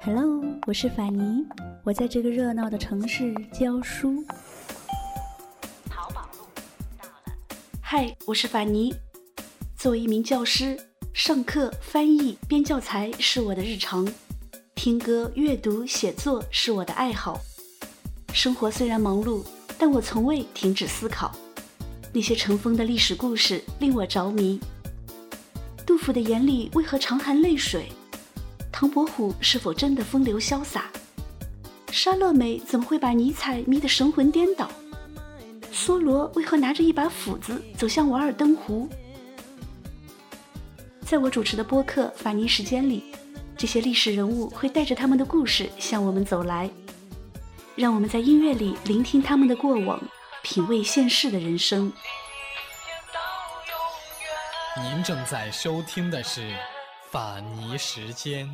Hello，我是法尼，我在这个热闹的城市教书。淘宝路到了。嗨，我是法尼。作为一名教师，上课、翻译、编教材是我的日常；听歌、阅读、写作是我的爱好。生活虽然忙碌，但我从未停止思考。那些尘封的历史故事令我着迷。杜甫的眼里为何常含泪水？唐伯虎是否真的风流潇洒？莎乐美怎么会把尼采迷得神魂颠倒？梭罗为何拿着一把斧子走向瓦尔登湖？在我主持的播客《法尼时间》里，这些历史人物会带着他们的故事向我们走来，让我们在音乐里聆听他们的过往。品味现世的人生。您正在收听的是《法尼时间》。